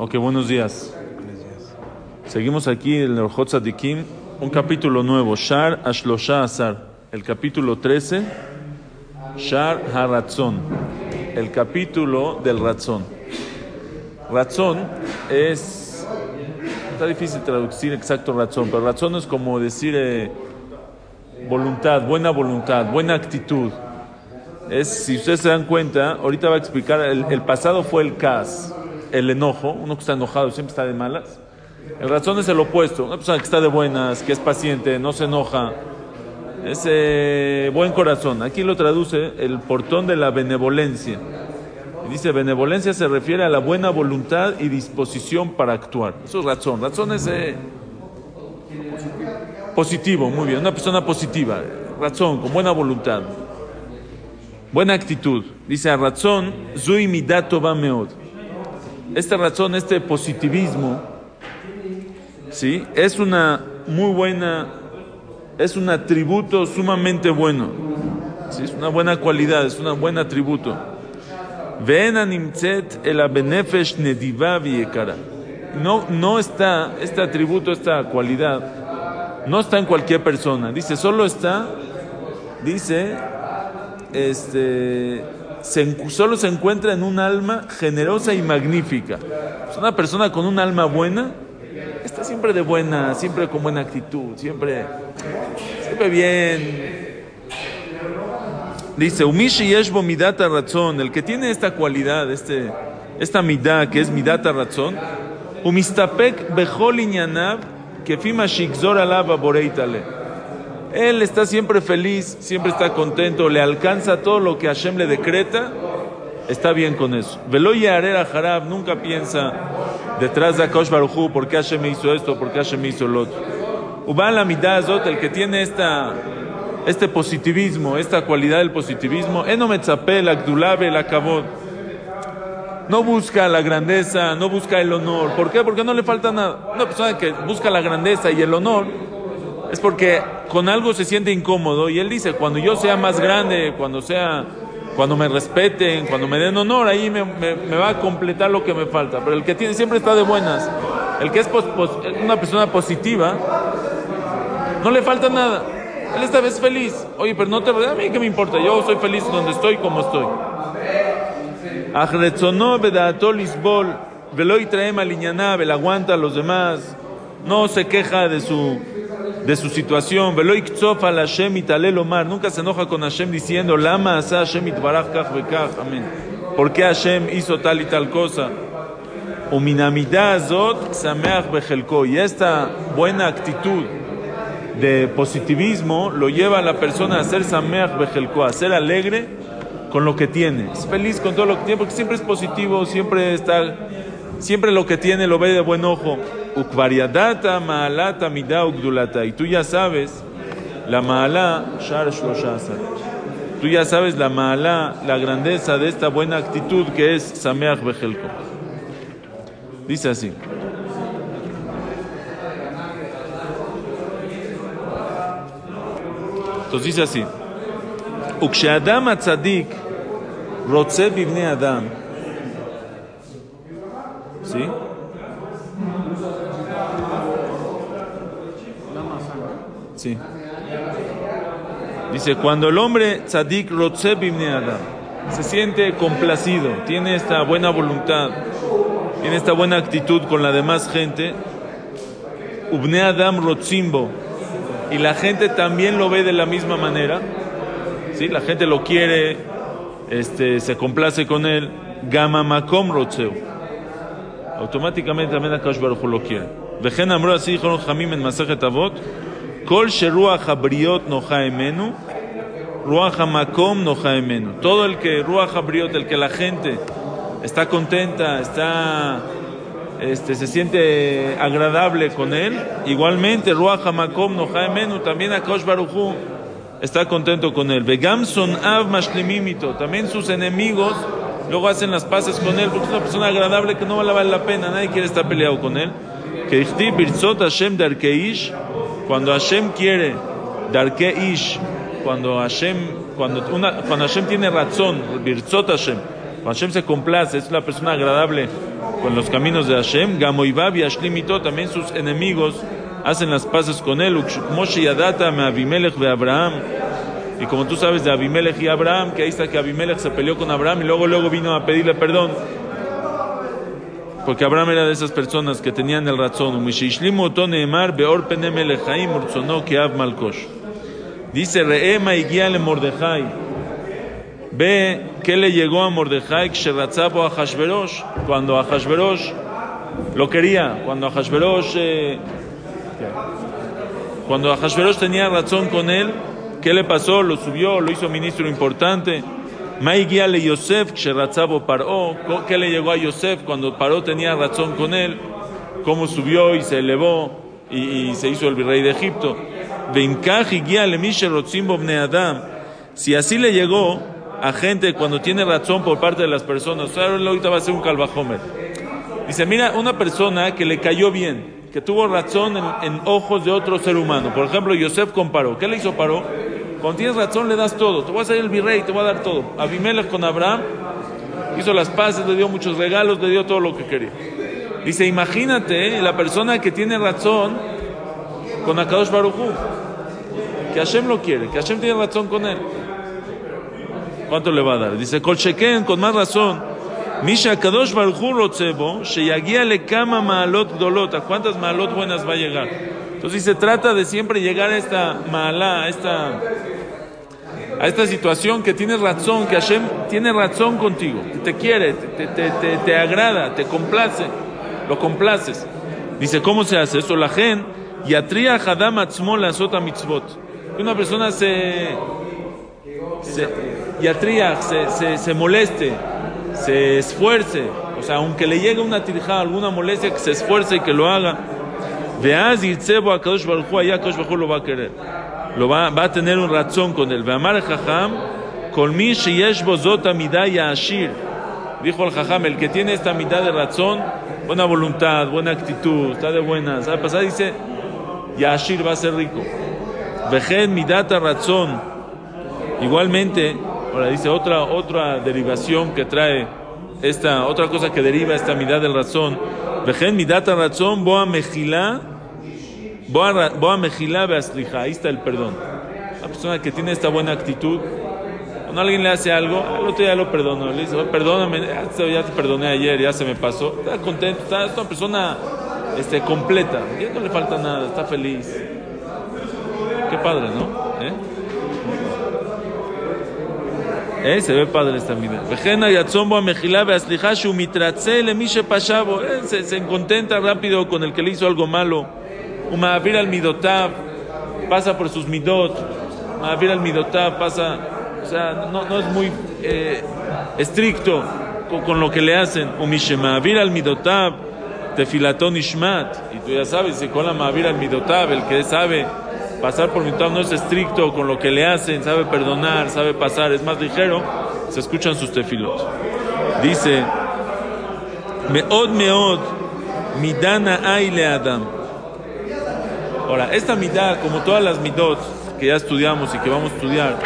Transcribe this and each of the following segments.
Ok, buenos días. Seguimos aquí en el Orjot Tzadikim, un capítulo nuevo, Shar Ashlosha Azar, el capítulo 13, Shar Haratzon, el capítulo del Ratzón. Ratzón es, está difícil traducir exacto Ratzón, pero Ratzón es como decir eh, voluntad, buena voluntad, buena actitud. Es, si ustedes se dan cuenta, ahorita va a explicar, el, el pasado fue el Kas, el enojo, uno que está enojado siempre está de malas. El razón es el opuesto, una persona que está de buenas, que es paciente, no se enoja, es eh, buen corazón. Aquí lo traduce el portón de la benevolencia. Dice, benevolencia se refiere a la buena voluntad y disposición para actuar. Eso es razón. Razón es eh, positivo, muy bien, una persona positiva, razón, con buena voluntad. Buena actitud. Dice a razón, zui midato meod. Esta razón, este positivismo, ¿sí? Es una muy buena, es un atributo sumamente bueno. ¿sí? Es una buena cualidad, es un buen atributo. No, no está, este atributo, esta cualidad, no está en cualquier persona. Dice, solo está, dice, este, se, solo se encuentra en un alma generosa y magnífica. Es una persona con un alma buena, está siempre de buena, siempre con buena actitud, siempre, siempre bien. Dice, Umishi yeshbo midata razón, el que tiene esta cualidad, este, esta midá que es midata razón, umistapek bechol iñanav, que fima shikzor alaba boreitale. Él está siempre feliz, siempre está contento, le alcanza todo lo que Hashem le decreta, está bien con eso. Veloye Arera Harab nunca piensa detrás de Akosh Baruchu, ¿por qué Hashem hizo esto? ¿Por qué Hashem hizo lo otro? Ubal Amidazot, el que tiene esta, este positivismo, esta cualidad del positivismo, Enometzape, el Agdulabe, Akabot. No busca la grandeza, no busca el honor. ¿Por qué? Porque no le falta nada. Una persona que busca la grandeza y el honor es porque con algo se siente incómodo y él dice, cuando yo sea más grande, cuando sea, cuando me respeten, cuando me den honor, ahí me, va a completar lo que me falta. Pero el que tiene siempre está de buenas, el que es pos, una persona positiva, no le falta nada. Él esta vez feliz. Oye, pero no te a mí qué me importa, yo soy feliz donde estoy, como estoy. Ajretzonó lisbol, veloy traema liñaná, aguanta a los demás, no se queja de su de su situación. Nunca se enoja con Hashem diciendo, Lama asa Hashem. Amén. ¿Por qué Hashem hizo tal y tal cosa? Y esta buena actitud de positivismo lo lleva a la persona a ser sameach bechelko, a ser alegre con lo que tiene. Es feliz con todo lo que tiene porque siempre es positivo, siempre está, siempre lo que tiene lo ve de buen ojo. Ukvariadata maalata mida ugdulata. Y tú ya sabes, la maala shar. Tú ya sabes la maala, la grandeza de esta buena actitud que es Sameach Bejelko. Dice así. Entonces dice así. Uksheadam atzadik rotze bivne adam. ¿Sí? Sí. Dice, cuando el hombre tzadik rotzeb adam se siente complacido, tiene esta buena voluntad, tiene esta buena actitud con la demás gente, ubne adam rotzimbo, y la gente también lo ve de la misma manera, ¿sí? la gente lo quiere, este, se complace con él, gama makom rotzeu, automáticamente también Akash Baruch lo quiere. Vejen amro así Jamim en Avot, Kol sheruach habriot noja emenu, ruach hamakom noja emenu. Todo el que ruach habriot, el que la gente está contenta, está, este, se siente agradable con él. Igualmente, Ruach Hamakom Nojaemenu, también Akosh Baruchu está contento con él. Vegamson Av Mashlimimito, también sus enemigos luego hacen las paces con él, porque es una persona agradable que no vale la pena, nadie quiere estar peleado con él. Que Hashem Darkeish, cuando Hashem quiere, Darkeish, cuando Hashem, cuando, una, cuando Hashem tiene razón, Birzot Hashem, cuando Hashem se complace, es una persona agradable con los caminos de Hashem, Gamoibab y Ashlimito, también sus enemigos hacen las paces con él, Moshe Yadata, Abimelech de Abraham, y como tú sabes de Abimelech y Abraham, que ahí está que Abimelech se peleó con Abraham y luego luego vino a pedirle perdón. Porque Abraham era de esas personas que tenían el razón. Dice Reema y guíale Mordejai. Ve qué le llegó a Mordejai a Hashverosh cuando a Hashverosh lo quería, cuando a Hashverosh eh, cuando a tenía razón con él, ¿Qué le pasó? Lo subió, lo hizo ministro importante. Le Yosef, Paró. ¿Qué le llegó a Yosef cuando Paró tenía razón con él? ¿Cómo subió y se elevó y, se hizo el virrey de Egipto? Adam. Si así le llegó a gente cuando tiene razón por parte de las personas, ahorita va a ser un calvajomer. Dice, mira, una persona que le cayó bien, que tuvo razón en, en, ojos de otro ser humano. Por ejemplo, Yosef comparó. ¿Qué le hizo Paró? Cuando tienes razón le das todo. Te voy a ser el virrey, te voy a dar todo. Abimelech con Abraham hizo las paces, le dio muchos regalos, le dio todo lo que quería. Dice, imagínate la persona que tiene razón con Akadosh Baruchu. Que Hashem lo quiere, que Hashem tiene razón con él. ¿Cuánto le va a dar? Dice, Colchequen, con más razón. Misha Kadosh Baruchu Rotzebo, Sheyagia le kama maalot dolota. ¿Cuántas maalot buenas va a llegar? Entonces se trata de siempre llegar a esta mala, a esta, a esta situación que tienes razón, que Hashem tiene razón contigo, que te quiere, te, te, te, te agrada, te complace, lo complaces. Dice, ¿cómo se hace eso? La gen, yatria hadam la sota mitzvot. Una persona se, se yatria, se, se, se moleste, se esfuerce, o sea, aunque le llegue una tirja, alguna molestia, que se esfuerce y que lo haga. Veaz Yitzebo a Kadosh Baruj allá Kadosh Baruj lo va a querer. Lo va, a tener un razón con él. Veamar Jajam, con mi sheyesh bozota midaya ashir. Dijo el Jajam, el que tiene esta mitad de razón, buena voluntad, buena actitud, está de buenas. ¿Sabe pasar? Dice, Yashir va a ser rico. Vejen midata razón. Igualmente, ahora dice otra, otra derivación que trae esta, otra cosa que deriva esta mitad de razón Vejen midata razón, boa mejilá, boa mejilá beaslija. Ahí está el perdón. La persona que tiene esta buena actitud, cuando alguien le hace algo, al otro día lo perdono. Le dice, perdóname, ya te perdoné ayer, ya se me pasó. Está contento, está, es una persona este, completa. Ya no le falta nada, está feliz. Qué padre, ¿no? ¿Eh? ¿Eh? Se ve padre esta vida. Se, se contenta rápido con el que le hizo algo malo. Umavir al midotab pasa por sus midot. Umavir al midotab pasa, o sea, no, no es muy eh, estricto con, con, lo que le hacen. Umishemavir al midotab tefilatón ishmat. Y tú ya sabes, si con la mavir al midotab, el que sabe pasar por mitad no es estricto con lo que le hacen, sabe perdonar, sabe pasar, es más ligero, se escuchan sus tefilos. Dice, Meod Meod, Midana Aile Adam. Ahora, esta midá, como todas las midot que ya estudiamos y que vamos a estudiar,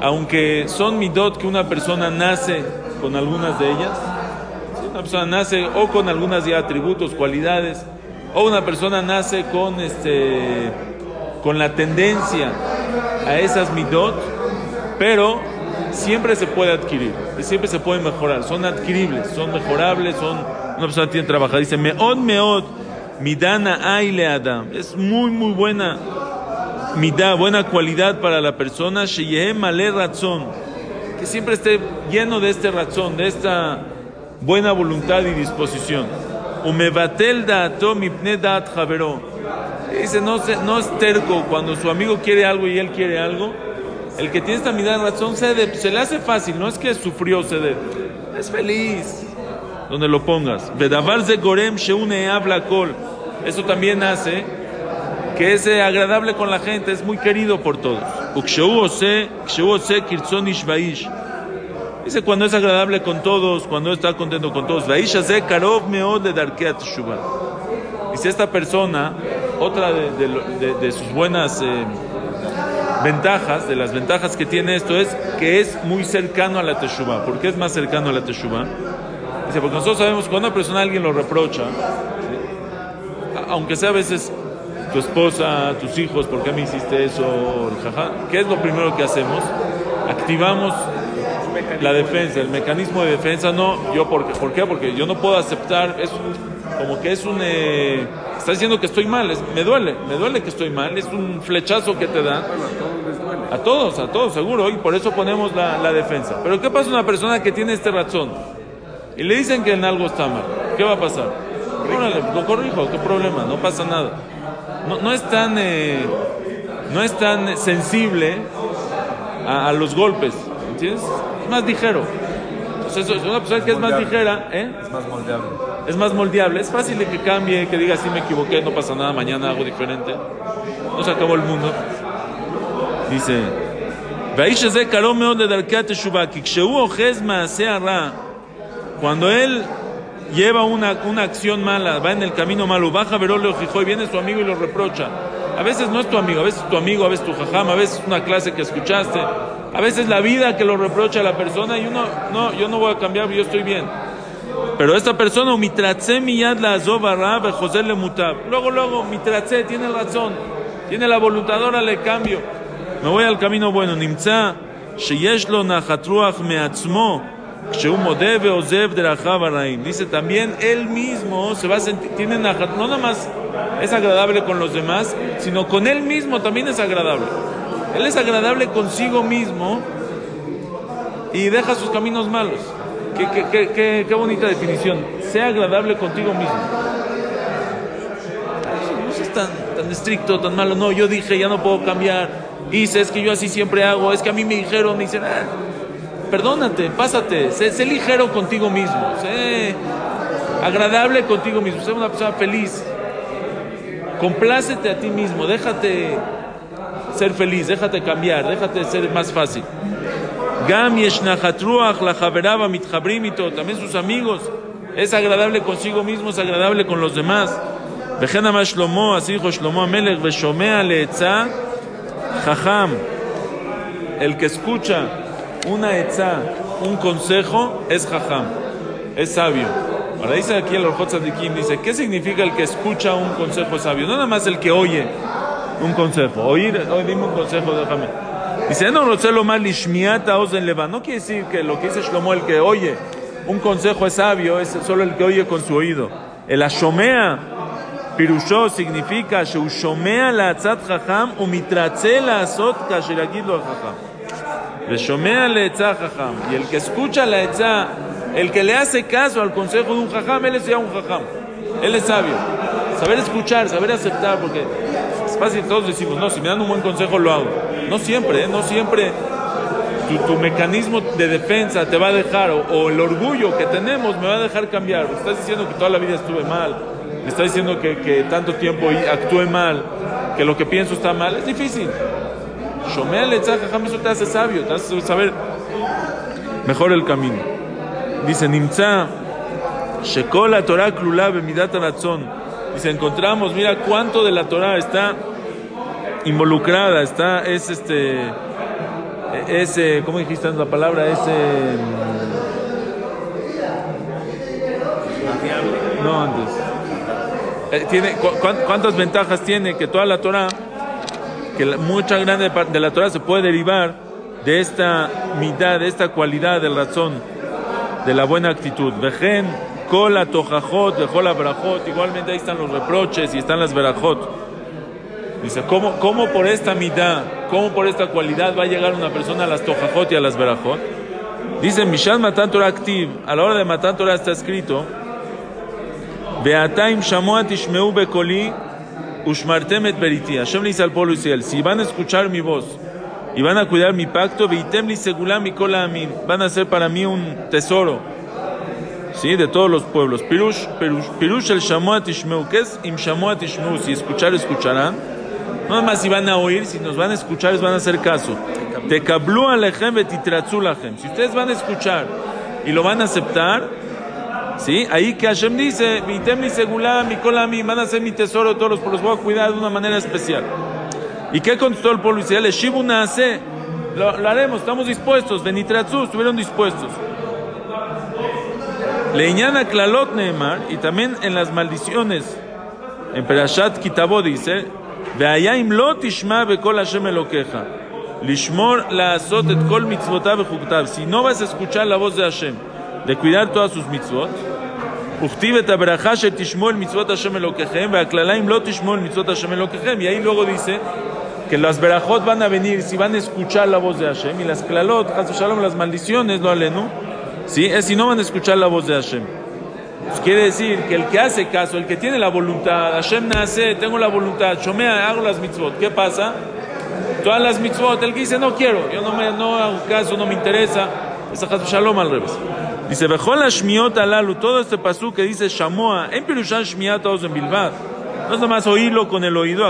aunque son midot que una persona nace con algunas de ellas, una persona nace o con algunas de atributos, cualidades, o una persona nace con este con la tendencia a esas midot, pero siempre se puede adquirir, siempre se puede mejorar, son adquiribles, son mejorables, son una persona tiene que trabajar. Dice, meod meod, midana aile adam, es muy muy buena midá, buena cualidad para la persona, sheyeh male razón, que siempre esté lleno de este razón, de esta buena voluntad y disposición. Umevatel da'ato mipne da'at Dice, no, no es terco. Cuando su amigo quiere algo y él quiere algo, el que tiene esta mirada de razón cede, se le hace fácil, no es que sufrió ceder, es feliz donde lo pongas. Habla. Eso también hace que es eh, agradable con la gente, es muy querido por todos. Dice cuando es agradable con todos, cuando está contento con todos. Dice esta persona, otra de, sus buenas eh, ventajas, de las ventajas que tiene esto es que es muy cercano a la teshuvah. ¿Por qué es más cercano a la teshuvah? Dice, porque nosotros sabemos cuando una persona alguien lo reprocha, aunque sea a veces tu esposa, tus hijos, ¿por qué me hiciste eso? ¿Qué es lo primero que hacemos? Activamos la defensa, el mecanismo de defensa. No, yo porque, ¿por qué? Porque yo no puedo aceptar, es como que es un... eh, está diciendo que estoy mal, es- me duele, me duele que estoy mal, es un flechazo que te dan. A todos, a todos, seguro, y por eso ponemos la, la defensa. Pero ¿qué pasa una persona que tiene este razón? Y le dicen que en algo está mal. ¿Qué va a pasar? Órale, lo corrijo, ¿qué problema? No pasa nada. No, no es tan, eh, no es tan sensible a, a los golpes, ¿entiendes? Es más ligero. Entonces, es una persona que es más ligera, ¿eh? Es más moldeable es más moldeable, es fácil que cambie, que diga si sí, me equivoqué, no pasa nada, mañana hago diferente. No se acabó el mundo. Dice, cuando él lleva una, una acción mala, va en el camino malo, baja Veroleo y viene su amigo y lo reprocha. A veces no es tu amigo, a veces es tu amigo, a veces tu jajam, a veces es una clase que escuchaste, a veces la vida que lo reprocha a la persona y uno, no, yo no voy a cambiar, yo estoy bien. Pero esta persona, mitratze miyad la azobarra José le mutab. Luego, luego, mitratze, tiene razón, tiene la voluntad, ahora le cambio. Me voy al camino bueno. נמצא שיש לו נחת רוח מעצמו כשהוא מודה ועוזב דרכיו הרעים. Dice también él mismo se va a sentir, tiene nachat, no nada más es agradable con los demás, sino con él mismo también es agradable. Él es agradable consigo mismo y deja sus caminos malos. Qué, qué, qué, qué, bonita definición. Sea agradable contigo mismo. No seas tan, tan estricto, tan malo. No, yo dije, ya no puedo cambiar. Hice, es que yo así siempre hago. Es que a mí me dijeron, me dicen, ah, perdónate, pásate. Sé, sé ligero contigo mismo. Sé agradable contigo mismo. Sé una persona feliz. Complácete a ti mismo. Déjate ser feliz. Déjate cambiar. Déjate ser más fácil. Gam yesh nachat ruach לחבריו המתחברים איתו, también sus amigos. Es agradable consigo mismo, es agradable con los demás. וכן אמר שלמה, así dijo שלמה המלך, ושומע לעצה חכם. El que escucha una etza, un consejo, es jajam, es sabio. Ahora dice aquí el Orjot Tzadikim, dice, ¿qué significa el que escucha un consejo sabio? No nada más el que oye un consejo. Oír, oye, dime un consejo, déjame. Dice, no lo mal ozen leva. No quiere decir que lo que dice Shlomo, el que oye un consejo es sabio, es solo el que oye con su oído. El ashomea, pirushó, significa, shomea la atzat jajam, umitratze la azot kasheragid lo jajam. Shomea la etzah jajam. Y el que escucha la etzah, el que le hace caso al consejo de un jajam, él es ya un jajam. Él es sabio. Saber escuchar, saber aceptar, porque es fácil, todos decimos, no, si me dan un buen consejo lo hago. No siempre, ¿eh? no siempre tu, tu mecanismo de defensa te va a dejar, o, el orgullo que tenemos me va a dejar cambiar. Me estás diciendo que toda la vida estuve mal, me estás diciendo que, que tanto tiempo actué mal, que lo que pienso está mal. Es difícil. Jajam, eso te hace sabio, te hace saber mejor el camino. Dice, Nimtza, Shekol la Torah klula bemidat. Dice, encontramos, mira cuánto de la Torah está involucrada, está, es este, es, eh, ¿cómo dijiste la palabra? Es, eh, no, antes. Eh, tiene, cu- cuán- ¿Cuántas ventajas tiene que toda la Torah, que mucha grande de la Torah se puede derivar de esta mitad, de esta cualidad del razón, de la buena actitud? Vejen, kola, tojajot, vejola, brajot, igualmente ahí están los reproches y están las verajot. Dice, ¿cómo, ¿cómo por esta mitad, cómo por esta cualidad va a llegar una persona a las tojajot y a las verajot? Dice, Mishal Matan Torah a la hora de Matan Torah está escrito, Beataim Shamoa Tishmeu Bekoli Ushmartem et Beriti. Hashem le dice al pueblo Israel, si van a escuchar mi voz y van a cuidar mi pacto, Veitem li segulam y kolamin, van a ser para mí un tesoro, ¿sí? De todos los pueblos. Pirush, pirush, pirush el shamoat ishmeu, ¿qué es im shamoat ishmeu? Si escuchar, escucharán. No más si van a oír, si nos van a escuchar, les van a hacer caso. Te kablu alechem betitratzu. Si ustedes van a escuchar y lo van a aceptar, ¿sí? Ahí que Hashem dice, Veitem li segulam y kolamin, van a ser mi tesoro, todos los pueblos, voy a cuidar de una manera especial. ¿Y qué contestó el pueblo Israel? Shibu naase, lo, lo haremos, estamos dispuestos. Benitratzu, estuvieron dispuestos. Leñana Klalot Neemar, y también en las maldiciones, en Perashat Kitabó dice, Veayim lo tishma bekol Hashem elokeja, lishmor la azot et kol mitzvotav vechuktav. Si no vas a escuchar la voz de Hashem, de cuidar todas sus mitzvot, וכתיב את הברכה שתשמעו אל מצוות השם אלוקיכם, והקללה אם לא תשמעו אל מצוות השם אלוקיכם. Y ahí luego dice que las berajot van a venir si van a escuchar la voz de Hashem, y las klalot, Chas Shalom, las maldiciones, lo alenu, ¿sí? es si no van a escuchar la voz de Hashem. Pues quiere decir que el que hace caso, el que tiene la voluntad, Hashem nace, tengo la voluntad, Shomea, hago las mitzvot, ¿qué pasa? Todas las mitzvot, el que dice no quiero, yo no, me, no hago caso, no me interesa, es Shalom al revés. Dice, Bejol Shmiot alalu, todo este pasú que dice Shamoa, en Pirushan Shmiat en Bilbao. No es nomás oírlo con el oído,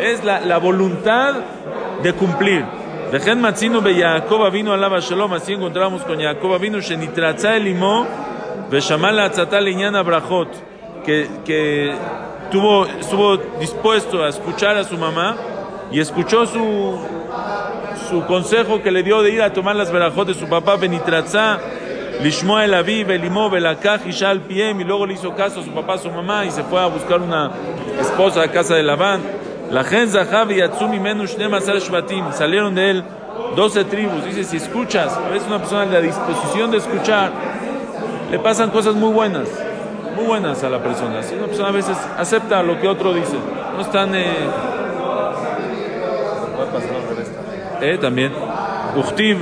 es la, la voluntad de cumplir. Dejen Matzino be Jacob vino alaba Shalom, así encontramos con Jacob vino Shenitratza elimo, Beshamal Atzata Liñana Brajot, que, que tuvo, estuvo dispuesto a escuchar a su mamá y escuchó su, su consejo que le dio de ir a tomar las verajot de su papá Benitratza. Lishmoa el Aviv, el Imó, Belakaj, Ishal Piem, y luego le hizo caso a su papá, a su mamá, y se fue a buscar una esposa a casa de Labán. La gen Zahav y Yatsumi Menush Nemasar Shvatim, salieron de él 12 tribus. Dice, si escuchas, ves una persona en la disposición de escuchar, le pasan cosas muy buenas, muy buenas a la persona. Si una persona a veces acepta lo que otro dice, no están... Eh, eh, también. Uchtiv,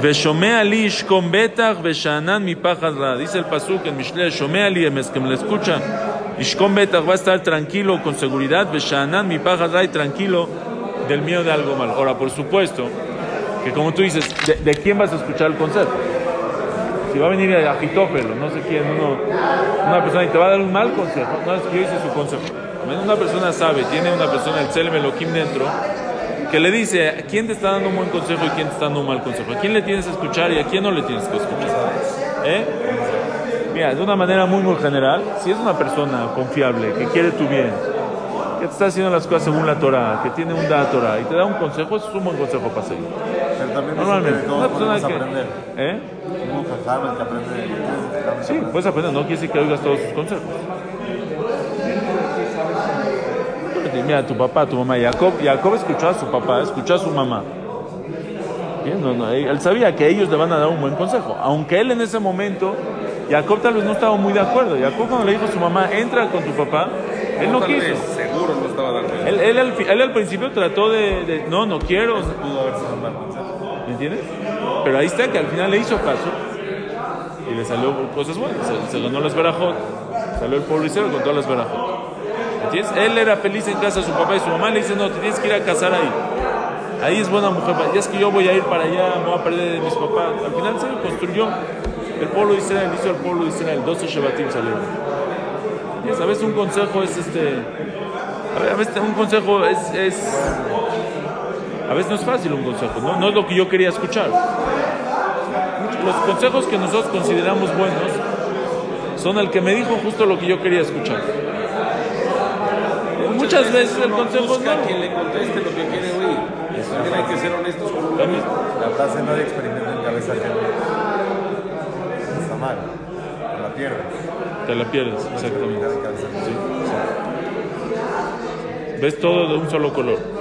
Veshomea li ishkom betach veshanan mi ra. Dice el pasuk en Mishle, Shomea li que me lo escucha. Ishkom betach va a estar tranquilo, con seguridad. Veshanan mi y tranquilo del miedo de algo mal. Ahora, por supuesto, que como tú dices, ¿de, de quién vas a escuchar el consejo? Si va a venir a Agitófelo, no sé quién, uno, una persona y te va a dar un mal consejo, no es que yo hice su consejo. Una persona sabe, tiene una persona, el Tselem Elohim dentro, que le dice a quién te está dando un buen consejo y quién te está dando un mal consejo, a quién le tienes que escuchar y a quién no le tienes que escuchar. ¿Eh? Mira, de una manera muy muy general, si es una persona confiable, que quiere tu bien, que te está haciendo las cosas según la Torah, que tiene un da Torah y te da un consejo, eso es un buen consejo para seguir. Pero también Normalmente, una persona que... aprender. ¿Eh? Un jajam, que aprende. Sí, puedes aprender, no quiere decir que oigas todos sus consejos. Mira, tu papá, tu mamá, Jacob, Jacob escuchó a su papá, escuchó a su mamá. No, no, él sabía que ellos le van a dar un buen consejo, aunque él en ese momento, Jacob tal vez no estaba muy de acuerdo. Jacob cuando le dijo a su mamá, entra con tu papá, él no quiso. vez, seguro no estaba dando. Él, él al, él al principio trató de, de, no, no quiero, Pudo. ¿me entiendes? Pero ahí está que al final le hizo caso y le salió cosas buenas. Se, se ganó las verajot, salió el Israel con todas las verajot. ¿Entiendes? Él era feliz en casa de su papá y su mamá le dice, no, te tienes que ir a casar ahí. Ahí es buena mujer, ya es que yo voy a ir para allá, me voy a perder de mis papás. Al final se construyó el pueblo de Israel, hizo el pueblo de Israel, 12 Shebatim salieron. A veces un consejo es este. A veces un consejo es, es. A veces no es fácil un consejo, ¿no? No es lo que yo quería escuchar. Los consejos que nosotros consideramos buenos son el que me dijo justo lo que yo quería escuchar. Muchas veces el uno consejo busca no. a quien le conteste lo que quiere oír. También hay que ser honestos con uno mismo. La frase no de experimento en cabeza ajena. Mal. La pierdes. Te la pierdes, exactamente. Ves todo de un solo color.